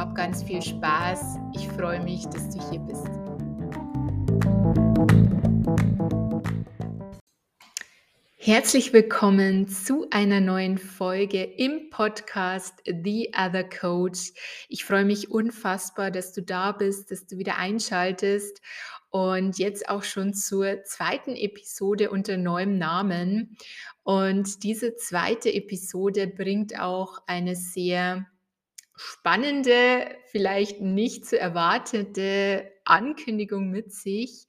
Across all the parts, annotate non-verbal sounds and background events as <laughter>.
Hab ganz viel Spaß. Ich freue mich, dass du hier bist. Herzlich willkommen zu einer neuen Folge im Podcast The Other Coach. Ich freue mich unfassbar, dass du da bist, dass du wieder einschaltest und jetzt auch schon zur zweiten Episode unter neuem Namen. Und diese zweite Episode bringt auch eine sehr spannende, vielleicht nicht zu erwartete Ankündigung mit sich.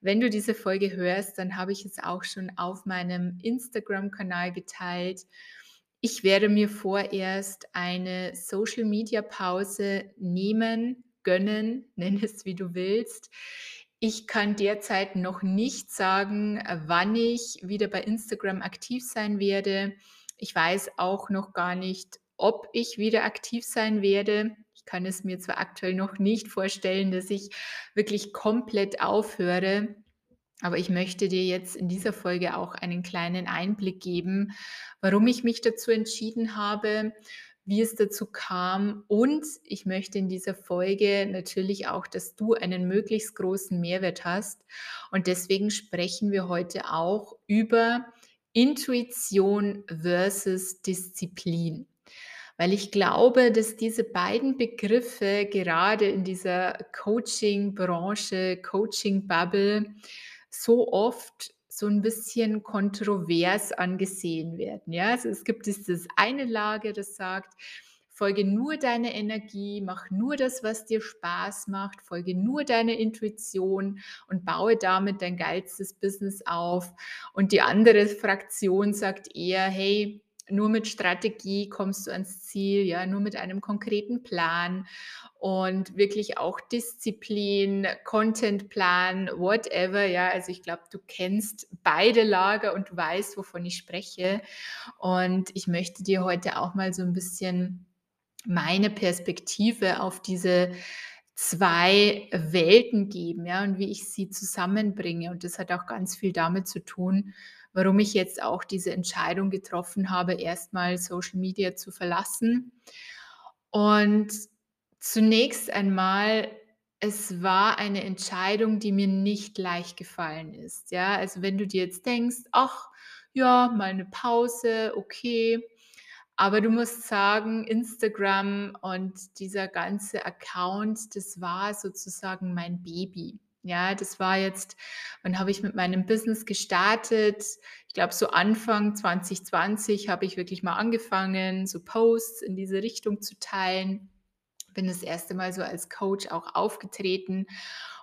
Wenn du diese Folge hörst, dann habe ich es auch schon auf meinem Instagram-Kanal geteilt. Ich werde mir vorerst eine Social-Media-Pause nehmen, gönnen, <laughs> nenn es wie du willst. Ich kann derzeit noch nicht sagen, wann ich wieder bei Instagram aktiv sein werde. Ich weiß auch noch gar nicht, ob ich wieder aktiv sein werde. Ich kann es mir zwar aktuell noch nicht vorstellen, dass ich wirklich komplett aufhöre, aber ich möchte dir jetzt in dieser Folge auch einen kleinen Einblick geben, warum ich mich dazu entschieden habe, wie es dazu kam. Und ich möchte in dieser Folge natürlich auch, dass du einen möglichst großen Mehrwert hast. Und deswegen sprechen wir heute auch über Intuition versus Disziplin weil ich glaube, dass diese beiden Begriffe gerade in dieser Coaching-Branche, Coaching-Bubble so oft so ein bisschen kontrovers angesehen werden. Ja, also es gibt dieses eine Lager, das sagt, folge nur deine Energie, mach nur das, was dir Spaß macht, folge nur deine Intuition und baue damit dein geilstes Business auf. Und die andere Fraktion sagt eher, hey, nur mit Strategie kommst du ans Ziel, ja, nur mit einem konkreten Plan und wirklich auch Disziplin, Contentplan, whatever, ja. Also ich glaube, du kennst beide Lager und weißt, wovon ich spreche. Und ich möchte dir heute auch mal so ein bisschen meine Perspektive auf diese zwei Welten geben, ja, und wie ich sie zusammenbringe. Und das hat auch ganz viel damit zu tun, warum ich jetzt auch diese Entscheidung getroffen habe, erstmal Social Media zu verlassen. Und zunächst einmal, es war eine Entscheidung, die mir nicht leicht gefallen ist. Ja, also wenn du dir jetzt denkst, ach ja, mal eine Pause, okay. Aber du musst sagen, Instagram und dieser ganze Account, das war sozusagen mein Baby. Ja, das war jetzt wann habe ich mit meinem Business gestartet? Ich glaube, so Anfang 2020 habe ich wirklich mal angefangen, so Posts in diese Richtung zu teilen. Bin das erste Mal so als Coach auch aufgetreten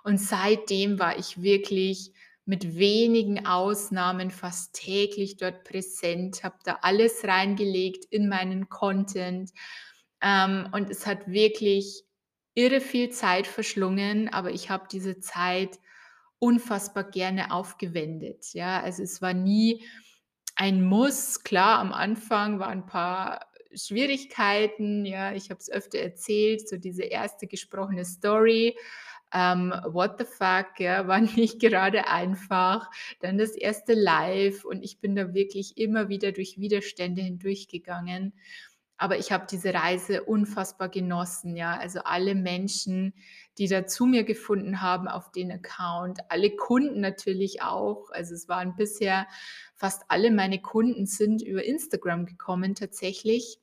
und seitdem war ich wirklich mit wenigen Ausnahmen fast täglich dort präsent, habe da alles reingelegt in meinen Content, ähm, und es hat wirklich irre viel Zeit verschlungen, aber ich habe diese Zeit unfassbar gerne aufgewendet. Ja, also es war nie ein Muss. Klar, am Anfang waren ein paar Schwierigkeiten. Ja, ich habe es öfter erzählt, so diese erste gesprochene Story. Ähm, what the fuck, ja, <laughs> war nicht gerade einfach. Dann das erste Live und ich bin da wirklich immer wieder durch Widerstände hindurchgegangen. Aber ich habe diese Reise unfassbar genossen, ja. Also alle Menschen, die da zu mir gefunden haben auf den Account, alle Kunden natürlich auch. Also es waren bisher fast alle meine Kunden sind über Instagram gekommen tatsächlich.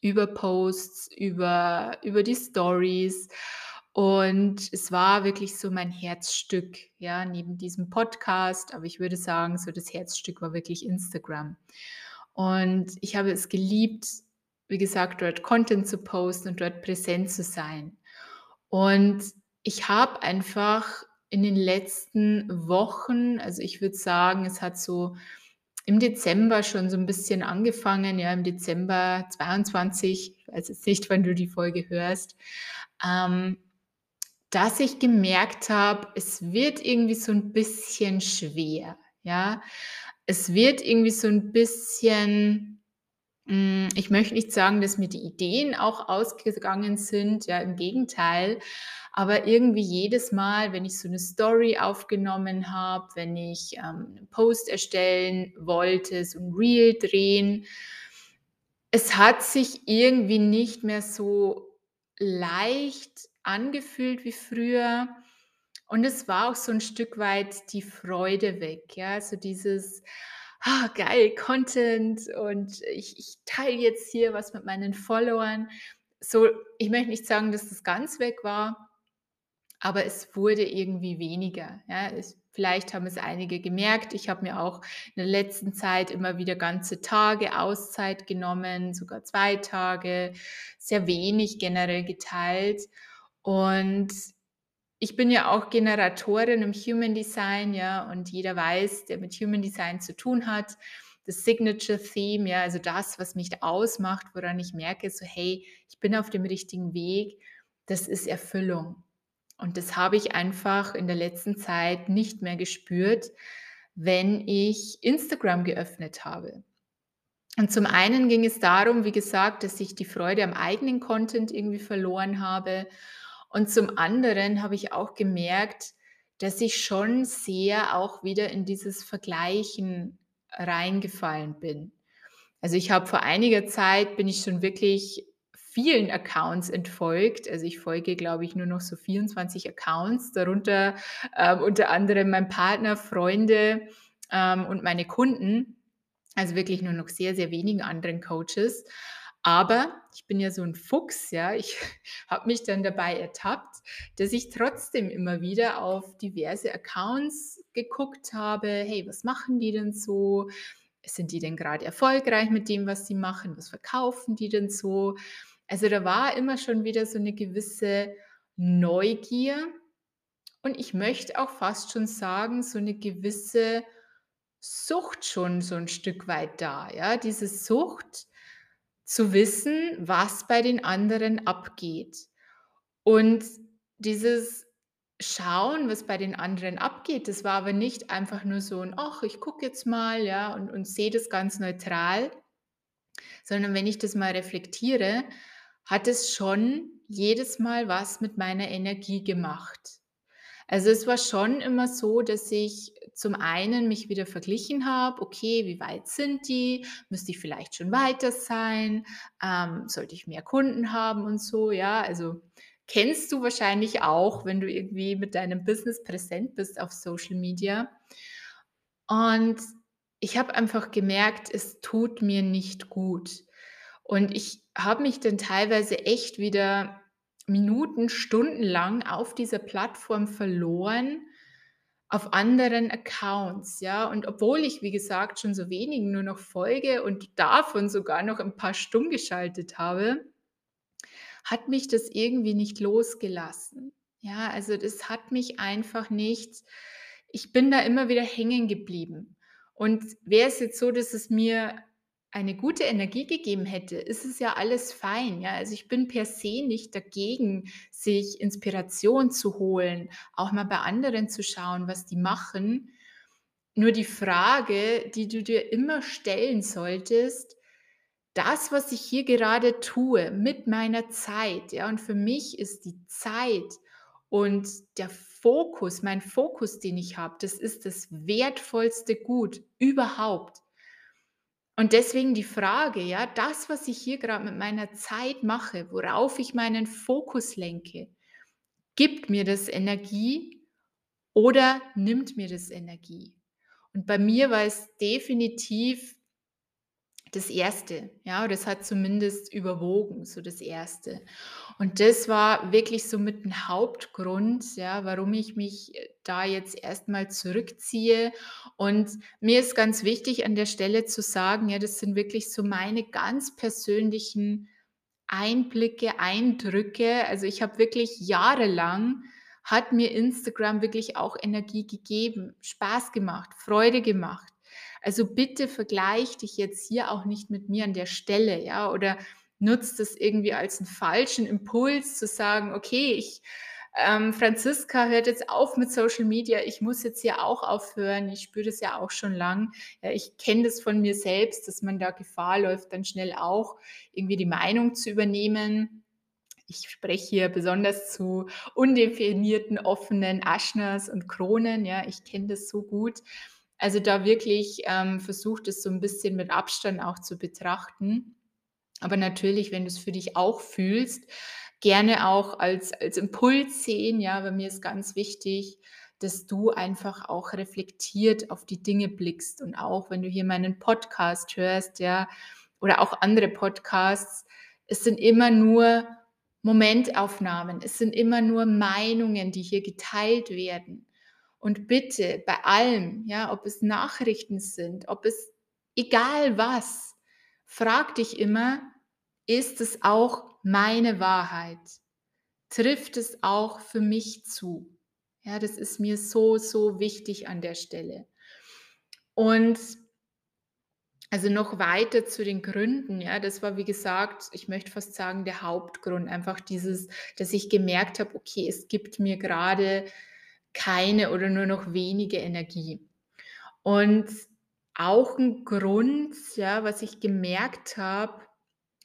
über Posts, über über die Stories. Und es war wirklich so mein Herzstück, ja, neben diesem Podcast. Aber ich würde sagen, so das Herzstück war wirklich Instagram. Und ich habe es geliebt, wie gesagt, dort Content zu posten und dort präsent zu sein. Und ich habe einfach in den letzten Wochen, also ich würde sagen, es hat so im Dezember schon so ein bisschen angefangen, ja, im Dezember 22, ich weiß jetzt nicht, wann du die Folge hörst, ähm, dass ich gemerkt habe, es wird irgendwie so ein bisschen schwer, ja. Es wird irgendwie so ein bisschen ich möchte nicht sagen, dass mir die Ideen auch ausgegangen sind, ja, im Gegenteil. Aber irgendwie jedes Mal, wenn ich so eine Story aufgenommen habe, wenn ich, ähm, 'nen Post erstellen wollte, so ein Reel drehen, es hat sich irgendwie nicht mehr so leicht angefühlt wie früher. Und es war auch so ein Stück weit die Freude weg, ja, so dieses: „Ah, geil, Content und ich ich teile jetzt hier was mit meinen Followern.“ So, ich möchte nicht sagen, dass das ganz weg war, aber es wurde irgendwie weniger, ja. Es vielleicht haben es einige gemerkt. Ich habe mir auch in der letzten Zeit immer wieder ganze Tage Auszeit genommen, sogar 2 Tage, sehr wenig generell geteilt. Und ich bin ja auch Generatorin im Human Design, ja, und jeder weiß, der mit Human Design zu tun hat, das Signature Theme, ja, also das, was mich ausmacht, woran ich merke, so hey, ich bin auf dem richtigen Weg, das ist Erfüllung. Und das habe ich einfach in der letzten Zeit nicht mehr gespürt, wenn ich Instagram geöffnet habe. Und zum einen ging es darum, wie gesagt, dass ich die Freude am eigenen Content irgendwie verloren habe. Und zum anderen habe ich auch gemerkt, dass ich schon sehr auch wieder in dieses Vergleichen reingefallen bin. Also ich habe vor einiger Zeit bin ich schon wirklich vielen Accounts entfolgt. Also ich folge, glaube ich, nur noch so 24 Accounts, darunter ähm, unter anderem mein Partner, Freunde ähm, und meine Kunden. Also wirklich nur noch sehr, sehr wenigen anderen Coaches. Aber ich bin ja so ein Fuchs, ja. Ich <laughs> habe mich dann dabei ertappt, dass ich trotzdem immer wieder auf diverse Accounts geguckt habe. Hey, was machen die denn so? Sind die denn gerade erfolgreich mit dem, was sie machen? Was verkaufen die denn so? Also da war immer schon wieder so eine gewisse Neugier und ich möchte auch fast schon sagen, so eine gewisse Sucht schon so ein Stück weit da, ja? Diese Sucht zu wissen, was bei den anderen abgeht. Und dieses Schauen, was bei den anderen abgeht, das war aber nicht einfach nur so ein: „Ach, ich gucke jetzt mal“, ja, und und sehe das ganz neutral, sondern wenn ich das mal reflektiere, hat es schon jedes Mal was mit meiner Energie gemacht. Also, es war schon immer so, dass ich zum einen mich wieder verglichen habe: „Okay, wie weit sind die? Müsste ich vielleicht schon weiter sein? Ähm, sollte ich mehr Kunden haben?“ und so, ja. Also, kennst du wahrscheinlich auch, wenn du irgendwie mit deinem Business präsent bist auf Social Media. Und ich habe einfach gemerkt, es tut mir nicht gut. Und ich habe mich dann teilweise echt wieder Minuten, stundenlang auf dieser Plattform verloren, auf anderen Accounts, ja. Und obwohl ich, wie gesagt, schon so wenigen nur noch folge und davon sogar noch ein paar stumm geschaltet habe, hat mich das irgendwie nicht losgelassen. Ja, also das hat mich einfach nicht ich bin da immer wieder hängen geblieben. Und wäre es jetzt so, dass es mir eine gute Energie gegeben hätte, ist es ja alles fein, ja. Also, ich bin per se nicht dagegen, sich Inspiration zu holen, auch mal bei anderen zu schauen, was die machen. Nur die Frage, die du dir immer stellen solltest: „Das, was ich hier gerade tue mit meiner Zeit“, ja, und für mich ist die Zeit und der Fokus mein Fokus, den ich habe, das ist das wertvollste Gut überhaupt. Und deswegen die Frage, ja, das, was ich hier gerade mit meiner Zeit mache, worauf ich meinen Fokus lenke, gibt mir das Energie oder nimmt mir das Energie? Und bei mir war es definitiv das Erste, ja, das hat zumindest überwogen, so das Erste. Und das war wirklich so mit 'n Hauptgrund, ja, warum ich mich, äh, da jetzt erst mal zurückziehe. Und mir ist ganz wichtig, an der Stelle zu sagen, ja, das sind wirklich so meine ganz persönlichen Einblicke, Eindrücke. Also, ich habe wirklich jahrelang hat mir Instagram wirklich auch Energie gegeben, Spaß gemacht, Freude gemacht. Also, bitte vergleich dich jetzt hier auch nicht mit mir an der Stelle, ja, oder nutz das irgendwie als 'n falschen Impuls zu sagen: „Okay, ich ähm, Franziska hört jetzt auf mit Social Media. Ich muss jetzt hier auch aufhören. Ich spüre das ja auch schon lang.“ Ja, ich kenne das von mir selbst, dass man da Gefahr läuft, dann schnell auch irgendwie die Meinung zu übernehmen. Ich spreche hier besonders zu undefinierten, offenen Aschnas und Kronen, ja, ich kenne das so gut. Also, da wirklich, ähm, versuch das so 'n bisschen mit Abstand auch zu betrachten. Aber natürlich, wenn du's für dich auch fühlst, gerne auch als als Impuls sehen, ja? Bei mir ist ganz wichtig, dass du einfach auch reflektiert auf die Dinge blickst. Und auch wenn du hier meinen Podcast hörst, ja, oder auch andere Podcasts, es sind immer nur Momentaufnahmen. Es sind immer nur Meinungen, die hier geteilt werden. Und bitte bei allem, ja, ob es Nachrichten sind, ob es egal was, frag dich immer: „Ist es auch meine Wahrheit? Trifft es auch für mich zu?“ Ja, das ist mir so, so wichtig an der Stelle. Und also, noch weiter zu den Gründen, ja, das war, wie gesagt, ich möchte fast sagen, der Hauptgrund. Einfach dieses, dass ich gemerkt habe: „Okay, es gibt mir grade keine oder nur noch wenige Energie.“ Und auch 'n Grund, ja, was ich gemerkt habe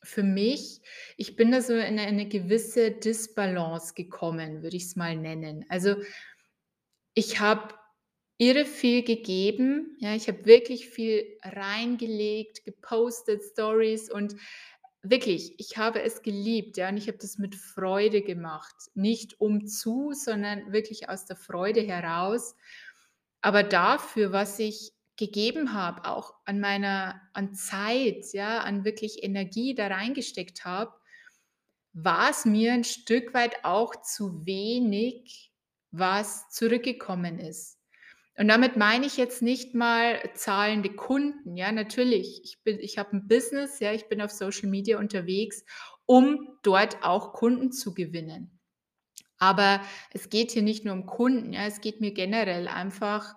für mich, ich bin da so in 'ne eine gewisse Disbalance gekommen, würde ich's mal nennen. Also, ich habe irre viel gegeben, ja, ich habe wirklich viel reingelegt, gepostet, Stories und wirklich, ich habe es geliebt, ja, und ich habe das mit Freude gemacht. Nicht umzu, sondern wirklich aus der Freude heraus. Aber dafür, was ich gegeben habe, auch an meiner an Zeit, ja, an wirklich Energie da reingesteckt habe, war's mir 'n Stück weit auch zu wenig, was zurückgekommen ist. Und damit meine ich jetzt nicht mal zahlende Kunden, ja, natürlich. Ich bin ich habe 'n Business, ja, ich bin auf Social Media unterwegs, um dort auch Kunden zu gewinnen. Aber es geht hier nicht nur um Kunden, ja, es geht mir generell einfach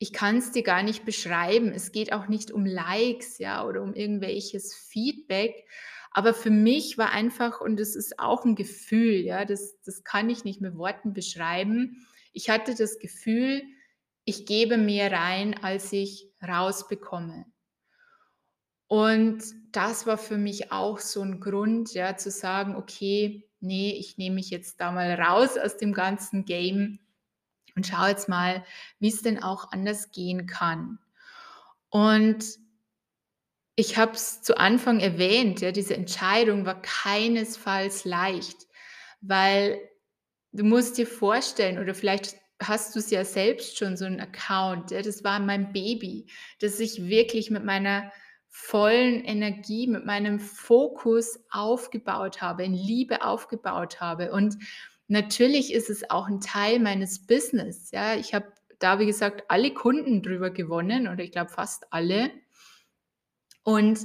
ich kann's dir gar nicht beschreiben. Es geht auch nicht um Likes, ja, oder um irgendwelches Feedback. Aber für mich war einfach und das ist auch 'n Gefühl, ja, das das kann ich nicht mit Worten beschreiben. Ich hatte das Gefühl, ich gebe mehr rein, als ich rausbekomme. Und das war für mich auch so 'n Grund, ja, zu sagen: „Okay, ne, ich nehme mich jetzt da mal raus aus dem ganzen Game und schaue jetzt mal, wie's denn auch anders gehen kann.“ Und ich habe es zu Anfang erwähnt, ja, diese Entscheidung war keinesfalls leicht, weil du musst dir vorstellen oder vielleicht hast du's ja selbst schon so 'n Account, das war mein Baby, das ich wirklich mit meiner vollen Energie, mit meinem Fokus aufgebaut habe, in Liebe aufgebaut habe. Und natürlich ist es auch 'n Teil meines Business, ja. Ich habe da, wie gesagt, alle Kunden drüber gewonnen oder ich glaube fast alle. Und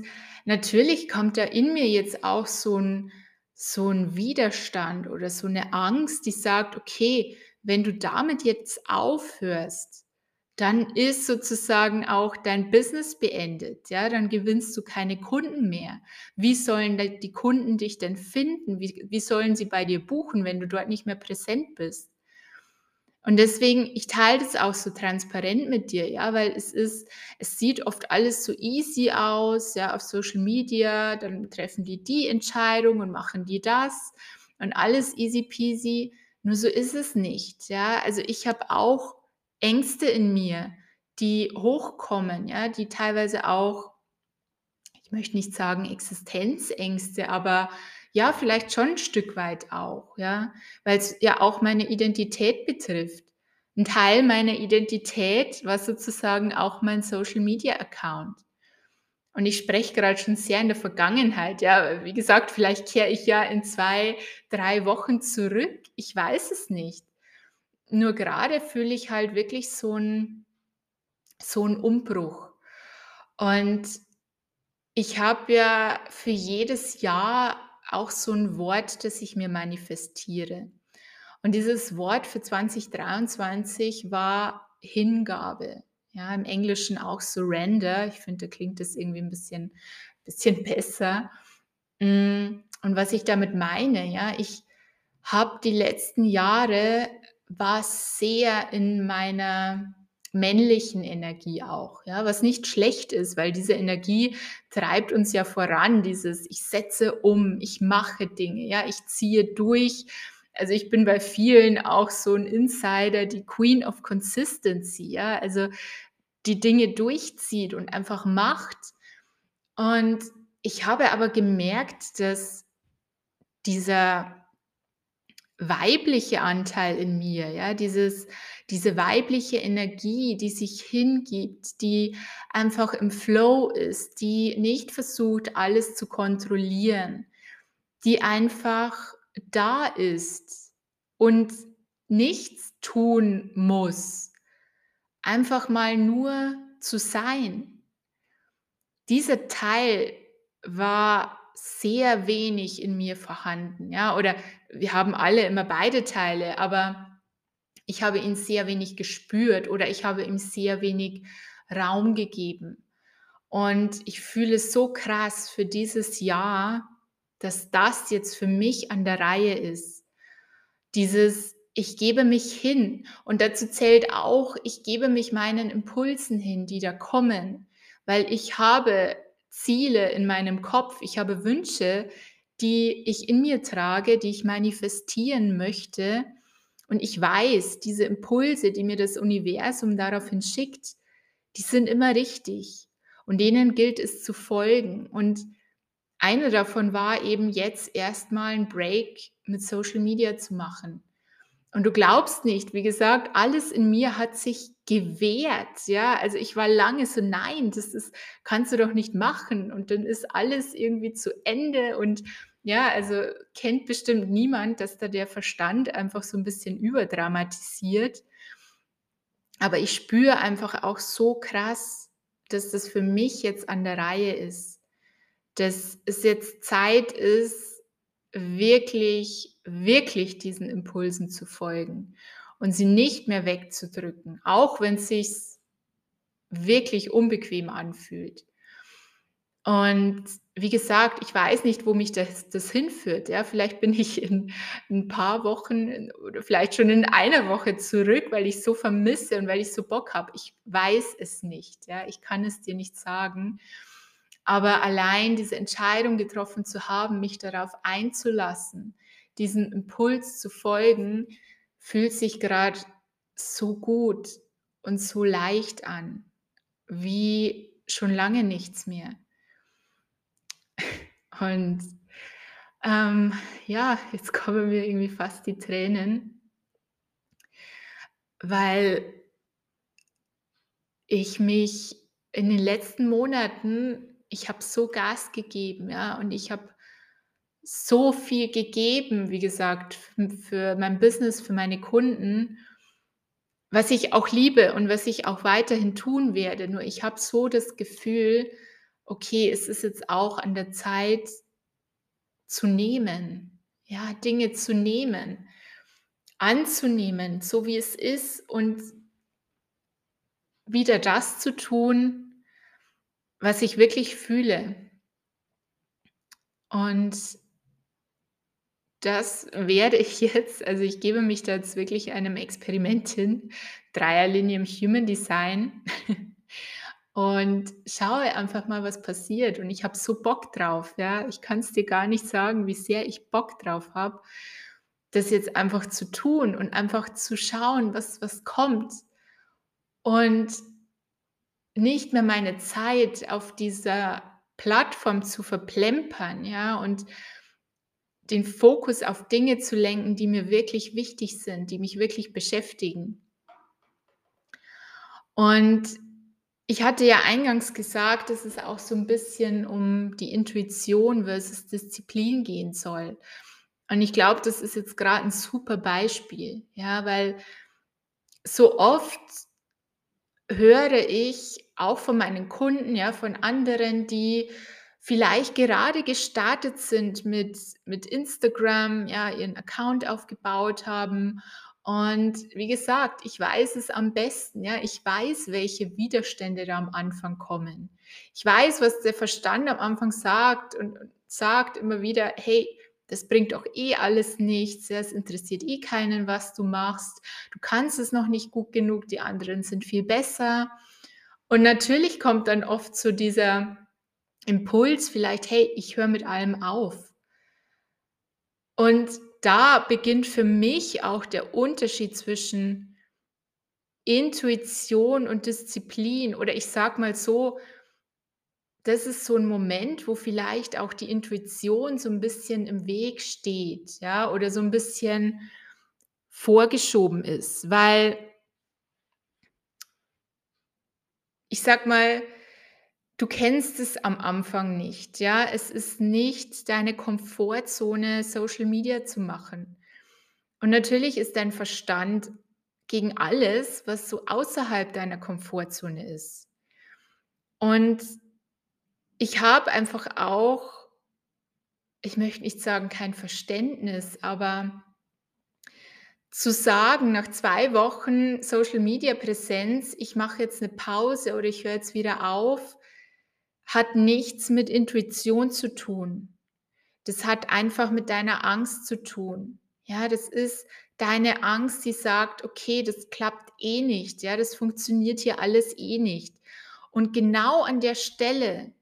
natürlich kommt da in mir jetzt auch so 'n so 'n Widerstand oder so 'ne Angst, die sagt: „Okay, wenn du damit jetzt aufhörst, dann ist sozusagen auch dein Business beendet, ja, dann gewinnst du keine Kunden mehr. Wie sollen die Kunden dich denn finden? Wie wie sollen sie bei dir buchen, wenn du dort nicht mehr präsent bist?“ Und deswegen ich teile das auch so transparent mit dir, ja, weil es ist es sieht oft alles so easy aus, ja, auf Social Media, dann treffen die die Entscheidung und machen die das und alles easy peasy. Nur so ist es nicht, ja. Also, ich habe auch Ängste in mir, die hochkommen, ja, die teilweise auch ich möchte nicht sagen Existenzängste, aber ja, vielleicht schon 'n Stück weit auch, ja, weil's ja auch meine Identität betrifft. 'N Teil meiner Identität war sozusagen auch mein Social Media Account. Und ich spreche gerade schon sehr in der Vergangenheit. Ja, wie gesagt, vielleicht kehre ich ja in zwei, drei Wochen zurück. Ich weiß es nicht. Nur gerade fühle ich halt wirklich so einen so Umbruch. Und ich habe ja für jedes Jahr auch so ein Wort, das ich mir manifestiere. Und dieses Wort für 2023 war Hingabe. Ja, im Englischen auch Surrender. Ich finde, da klingt das irgendwie ein bisschen, bisschen besser. Mm, und was ich damit meine, ja, ich habe die letzten Jahre war sehr in meiner männlichen Energie auch, ja, was nicht schlecht ist, weil diese Energie treibt uns ja voran, dieses ich setze um, ich mache Dinge, ja, ich ziehe durch. Also ich bin bei vielen auch so ein Insider, die Queen of Consistency, ja, also die Dinge durchzieht und einfach macht. Und ich habe aber gemerkt, dass dieser weibliche Anteil in mir, ja, dieses, diese weibliche Energie, die sich hingibt, die einfach im Flow ist, die nicht versucht, alles zu kontrollieren, die einfach da ist und nichts tun muss, einfach mal nur zu sein. Dieser Teil war sehr wenig in mir vorhanden, ja, oder wir haben alle immer beide Teile, aber ich habe ihn sehr wenig gespürt oder ich habe ihm sehr wenig Raum gegeben. Und ich fühle so krass für dieses Jahr, dass das jetzt für mich an der Reihe ist. Dieses, ich gebe mich hin. Und dazu zählt auch, ich gebe mich meinen Impulsen hin, die da kommen, weil ich habe Ziele in meinem Kopf, ich habe Wünsche, die ich in mir trage, die ich manifestieren möchte. Und ich weiß, diese Impulse, die mir das Universum daraufhin schickt, die sind immer richtig. Und denen gilt es zu folgen. Und eine davon war eben jetzt erstmal ein Break mit Social Media zu machen. Und du glaubst nicht, wie gesagt, alles in mir hat sich gewehrt. Ja, also ich war lange so, nein, das ist, kannst du doch nicht machen. Und dann ist alles irgendwie zu Ende. Und ja, also kennt bestimmt niemand, dass da der Verstand einfach so ein bisschen überdramatisiert. Aber ich spüre einfach auch so krass, dass das für mich jetzt an der Reihe ist. Dass es jetzt Zeit ist, wirklich, wirklich diesen Impulsen zu folgen und sie nicht mehr wegzudrücken, auch wenn es sich wirklich unbequem anfühlt. Und wie gesagt, ich weiß nicht, wo mich das, das hinführt. Ja, vielleicht bin ich in, ein paar Wochen oder vielleicht schon in einer Woche zurück, weil ich so vermisse und weil ich so Bock habe. Ich weiß es nicht. Ja, ich kann es dir nicht sagen. Aber allein diese Entscheidung getroffen zu haben, mich darauf einzulassen, diesem Impuls zu folgen, fühlt sich gerade so gut und so leicht an, wie schon lange nichts mehr. Und ähm, ja, jetzt kommen mir irgendwie fast die Tränen, weil ich mich in den letzten Monaten ich habe so Gas gegeben, ja, und ich habe so viel gegeben, wie gesagt, für mein Business, für meine Kunden, was ich auch liebe und was ich auch weiterhin tun werde. Nur ich habe so das Gefühl, okay, es ist jetzt auch an der Zeit zu nehmen, ja, Dinge zu nehmen, anzunehmen, so wie es ist und wieder das zu tun, was ich wirklich fühle. Und das werde ich jetzt, also ich gebe mich da jetzt wirklich einem Experiment hin, Dreierlinie im Human Design <laughs> und schaue einfach mal, was passiert. Und ich habe so Bock drauf, ja. Ich kann es dir gar nicht sagen, wie sehr ich Bock drauf habe, das jetzt einfach zu tun und einfach zu schauen, was, was kommt. Und nicht mehr meine Zeit auf dieser Plattform zu verplempern, ja, und den Fokus auf Dinge zu lenken, die mir wirklich wichtig sind, die mich wirklich beschäftigen. Und Ich hatte ja eingangs gesagt, dass es auch so 'n bisschen um die Intuition versus Disziplin gehen soll. Und ich glaube, das ist jetzt grad 'n super Beispiel, ja, weil so oft höre ich auch von meinen Kunden, ja, von anderen, die vielleicht gerade gestartet sind mit mit Instagram, ja, ihren Account aufgebaut haben. Und wie gesagt, ich weiß es am besten, ja. Ich weiß, welche Widerstände da am Anfang kommen. Ich weiß, was der Verstand am Anfang sagt und sagt immer wieder: „Hey, das bringt doch eh alles nichts, ja, es interessiert eh keinen, was du machst. Du kannst es noch nicht gut genug, die anderen sind viel besser.“ Und natürlich kommt dann oft so dieser Impuls vielleicht: „Hey, ich höre mit allem auf.“ Und da beginnt für mich auch der Unterschied zwischen Intuition und Disziplin. Oder ich sage mal so das ist so 'n Moment, wo vielleicht auch die Intuition so 'n bisschen im Weg steht, ja, oder so 'n bisschen vorgeschoben ist, weil ich sage mal, du kennst es am Anfang nicht, ja? Es ist nicht deine Komfortzone, Social Media zu machen. Und natürlich ist dein Verstand gegen alles, was so außerhalb deiner Komfortzone ist. Und ich habe einfach auch ich möchte nicht sagen, kein Verständnis, aber zu sagen, nach 2 Wochen Social-Media-Präsenz: „Ich mache jetzt 'ne Pause oder ich höre jetzt wieder auf“, hat nichts mit Intuition zu tun. Das hat einfach mit deiner Angst zu tun. Ja, das ist deine Angst, die sagt: „Okay, das klappt eh nicht, ja, das funktioniert hier alles eh nicht.“ Und genau an der Stelle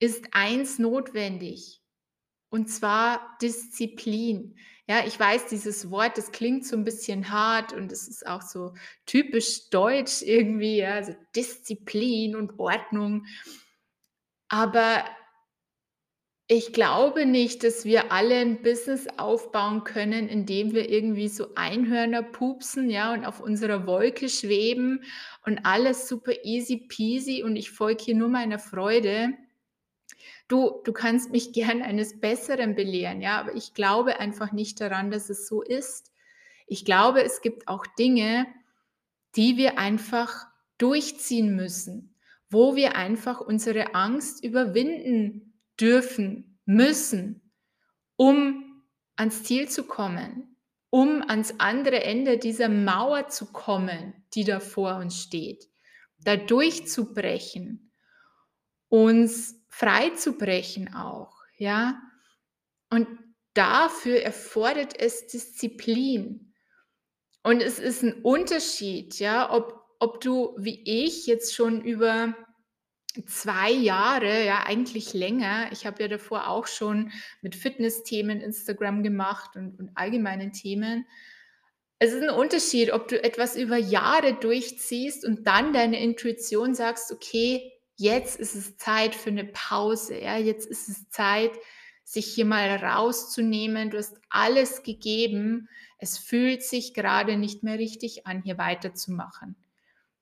ist eins notwendig, und zwar Disziplin. Ja, ich weiß, dieses Wort, das klingt so 'n bisschen hart und es ist auch so typisch deutsch irgendwie, ja, so Disziplin und Ordnung. Aber ich glaube nicht, dass wir alle 'n Business aufbauen können, indem wir irgendwie so Einhörner pupsen, ja, und auf unserer Wolke schweben und alles super easy peasy und ich folge hier nur meiner Freude. Du du kannst mich <laughs> gern eines Besseren belehren, ja, aber ich glaube einfach nicht daran, dass es so ist. Ich glaube, es gibt auch Dinge, die wir einfach durchziehen müssen, wo wir einfach unsere Angst überwinden dürfen, müssen, um ans Ziel zu kommen, um ans andere Ende dieser Mauer zu kommen, die da vor uns steht, da durchzubrechen, uns freizubrechen auch, ja? Und dafür erfordert es Disziplin. Und es ist 'n Unterschied, ja, ob ob du wie ich jetzt schon über 2 Jahre, ja, eigentlich länger ich habe ja davor auch schon mit Fitnessthemen Instagram gemacht und und allgemeinen Themen. Es ist 'n Unterschied, ob du etwas über Jahre durchziehst und dann deiner Intuition sagst: „Okay, jetzt ist es Zeit für 'ne Pause, ja, jetzt ist es Zeit, sich hier mal rauszunehmen. Du hast alles gegeben. Es fühlt sich grade nicht mehr richtig an, hier weiterzumachen.“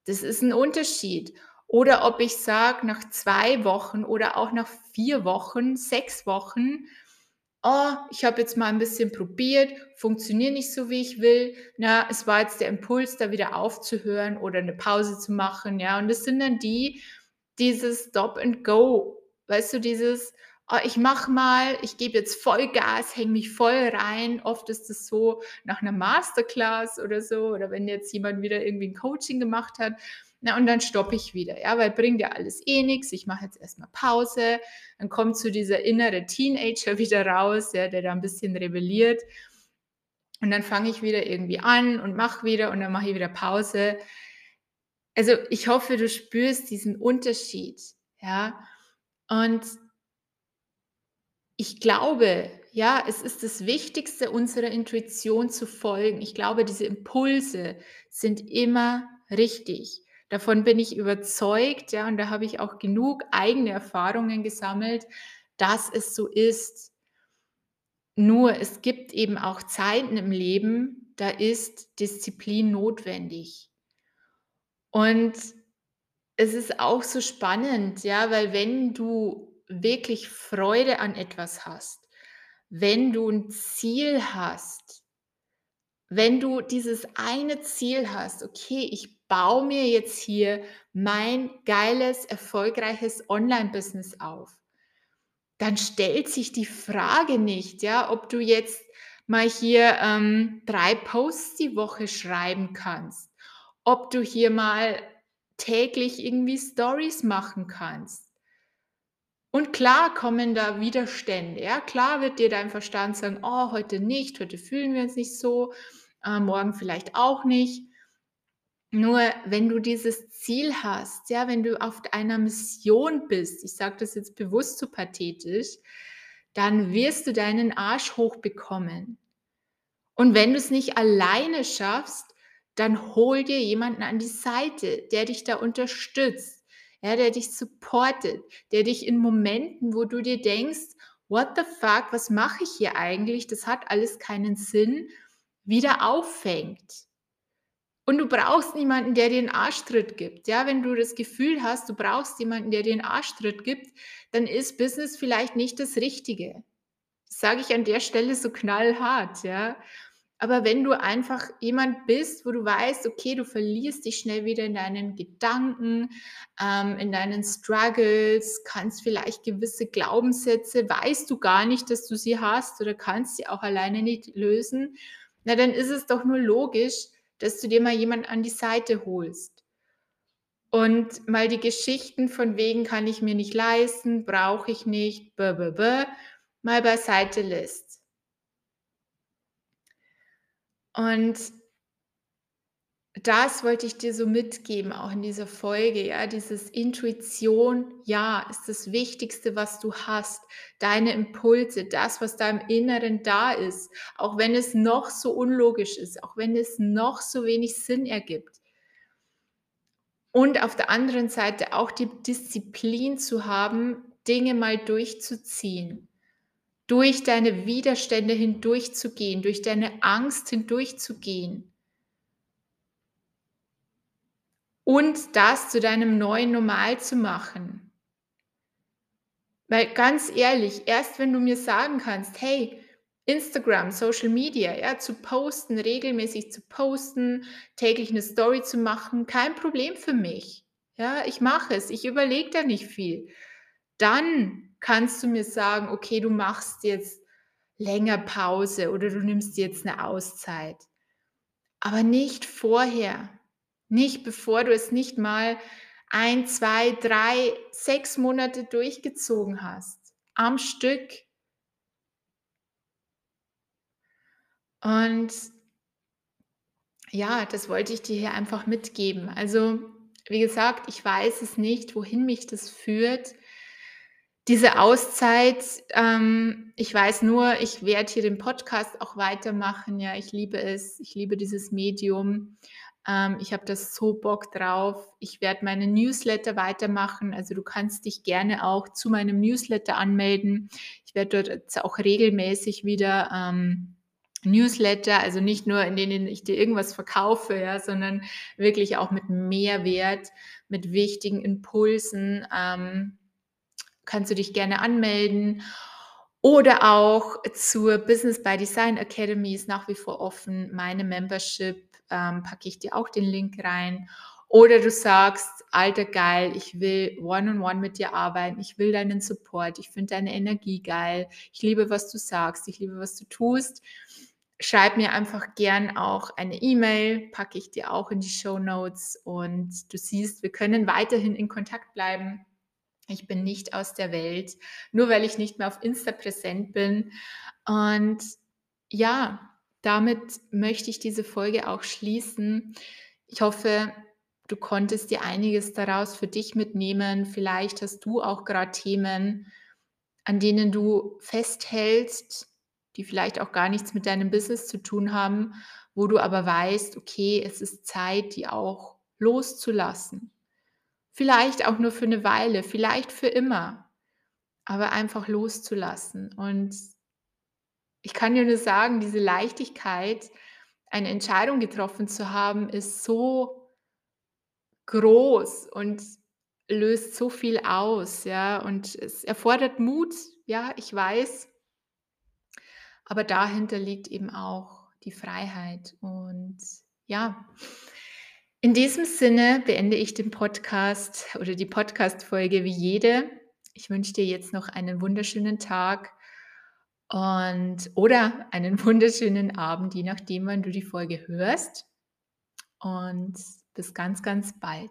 Das ist 'n Unterschied. Oder ob ich sage, nach 2 Wochen oder auch nach 4 Wochen, 6 Wochen: „Oh, ich habe jetzt mal 'n bisschen probiert, funktioniert nicht so, wie ich will. Na, es war jetzt der Impuls, da wieder aufzuhören oder 'ne Pause zu machen“, ja? Und das sind dann die dieses Stop and Go. Weißt du, dieses: „Oh, ich mache mal, ich gebe jetzt Vollgas, hänge mich voll rein.“ Oft ist es so nach 'ner Masterclass oder so oder wenn jetzt jemand wieder irgendwie 'n Coaching gemacht hat. Na, und dann stoppe ich wieder, ja, weil bringt ja alles eh nix. Ich mache jetzt erst mal Pause. Dann kommt so dieser innere Teenager <laughs> wieder raus, ja, der da 'n bisschen rebelliert. Und dann fange ich wieder irgendwie an und mache wieder und dann mache ich wieder Pause. Also, ich hoffe, du spürst diesen Unterschied, ja? Und ich glaube, ja, es ist das Wichtigste, unserer Intuition zu folgen. Ich glaube, diese Impulse sind immer richtig. Davon bin ich überzeugt, ja, und da habe ich auch genug eigene Erfahrungen gesammelt, dass es so ist. Nur es gibt eben auch Zeiten im Leben, da ist Disziplin notwendig. Und es ist auch so spannend, ja, weil wenn du wirklich Freude an etwas hast, wenn du 'n Ziel hast wenn du dieses eine Ziel hast: „Okay, ich baue mir jetzt hier mein geiles, erfolgreiches Onlinebusiness auf“, dann stellt sich die Frage nicht, ja, ob du jetzt mal hier, ähm, 3 Posts die Woche schreiben kannst, ob du hier mal täglich irgendwie Stories machen kannst. Und klar kommen da Widerstände, ja? Klar wird dir dein Verstand sagen: „Oh, heute nicht, heute fühlen wir uns nicht so, äh, morgen vielleicht auch nicht.“ Nur wenn du dieses Ziel hast, ja, wenn du auf einer Mission bist, ich sage das jetzt bewusst so pathetisch, dann wirst du deinen Arsch hochbekommen. Und wenn du's nicht alleine schaffst, dann hol dir jemanden an die Seite, der dich da unterstützt, ja, der dich supportet, der dich in Momenten, wo du dir denkst: „What the fuck, was mache ich hier eigentlich? Das hat alles keinen Sinn“, wieder auffängt. Und du brauchst niemanden, der dir 'n Arschtritt gibt, ja? Wenn du das Gefühl hast, du brauchst jemanden, der dir 'n Arschtritt gibt, dann ist Business vielleicht nicht das Richtige. Das sage ich an der Stelle so knallhart, ja? Aber wenn du einfach jemand bist, wo du weißt, okay, du verlierst dich schnell wieder in deinen Gedanken, ähm, in deinen Struggles, kannst vielleicht gewisse Glaubenssätze weißt du gar nicht, dass du sie hast oder kannst sie auch alleine nicht lösen, na, dann ist es doch nur logisch, dass du dir mal jemand an die Seite holst. Und mal die Geschichten von wegen: „Kann ich mir nicht leisten, brauche ich nicht, bä, bä, bä“, mal beiseite lässt. Und das wollte ich dir so mitgeben, auch in dieser Folge, ja, dieses Intuition, ja, ist das Wichtigste, was du hast. Deine Impulse, das, was da im Inneren da ist, auch wenn es noch so unlogisch ist, auch wenn es noch so wenig Sinn ergibt. Und auf der anderen Seite auch die Disziplin zu haben, Dinge mal durchzuziehen, durch deine Widerstände hindurchzugehen, durch deine Angst hindurchzugehen. Und das zu deinem neuen Normal zu machen. Weil ganz ehrlich, erst wenn du mir sagen kannst: „Hey, Instagram, Social Media, ja, zu posten, regelmäßig zu posten, täglich 'ne Story zu machen, kein Problem für mich. Ja, ich mache es, ich überlege da nicht viel.“ Dann kannst du mir sagen: „Okay, du machst jetzt länger Pause oder du nimmst jetzt 'ne Auszeit.“ Aber nicht vorher, nicht bevor du es nicht mal 1, 2, 3, 6 Monate durchgezogen hast, am Stück. Und ja, das wollte ich dir hier einfach mitgeben. Also, wie gesagt, ich weiß es nicht, wohin mich das führt. Diese Auszeit, ähm, ich weiß nur, ich werde hier den Podcast auch weitermachen, ja, ich liebe es. Ich liebe dieses Medium. Ähm, ich habe da so Bock drauf. Ich werde meine Newsletter weitermachen. Also, du kannst dich gerne auch zu meinem Newsletter anmelden. Ich werde dort jetzt auch regelmäßig wieder, ähm, Newsletter also, nicht nur, in denen ich dir irgendwas verkaufe, ja, sondern wirklich auch mit Mehrwert, mit wichtigen Impulsen, ähm, kannst du dich gerne anmelden. Oder auch zur Business by Design Academy ist nach wie vor offen. Meine Membership, ähm, packe ich dir auch den Link rein. Oder du sagst: „Alter geil, ich will one on one mit dir arbeiten. Ich will deinen Support. Ich finde deine Energie geil. Ich liebe, was du sagst. Ich liebe, was du tust.“ Schreib mir einfach gern auch eine E-Mail, packe ich dir auch in die Shownotes. Und du siehst, wir können weiterhin in Kontakt bleiben. Ich bin nicht aus der Welt, nur weil ich nicht mehr auf Insta präsent bin. Und ja, damit möchte ich diese Folge auch schließen. Ich hoffe, du konntest dir einiges daraus für dich mitnehmen. Vielleicht hast du auch grad Themen, an denen du festhältst, die vielleicht auch gar nichts mit deinem Business zu tun haben, wo du aber weißt: „Okay, es ist Zeit, die auch loszulassen.“ Vielleicht auch nur für 'ne Weile, vielleicht für immer, aber einfach loszulassen. Und ich kann dir nur sagen, diese Leichtigkeit, eine Entscheidung getroffen zu haben, ist so groß und löst so viel aus, ja, und es erfordert Mut, ja, ich weiß. Aber dahinter liegt eben auch die Freiheit und ja. In diesem Sinne beende ich den Podcast oder die Podcast-Folge wie jede. Ich wünsche dir jetzt noch einen wunderschönen Tag und oder einen <laughs> wunderschönen Abend, je nachdem, wann du die Folge hörst. Und bis ganz, ganz bald.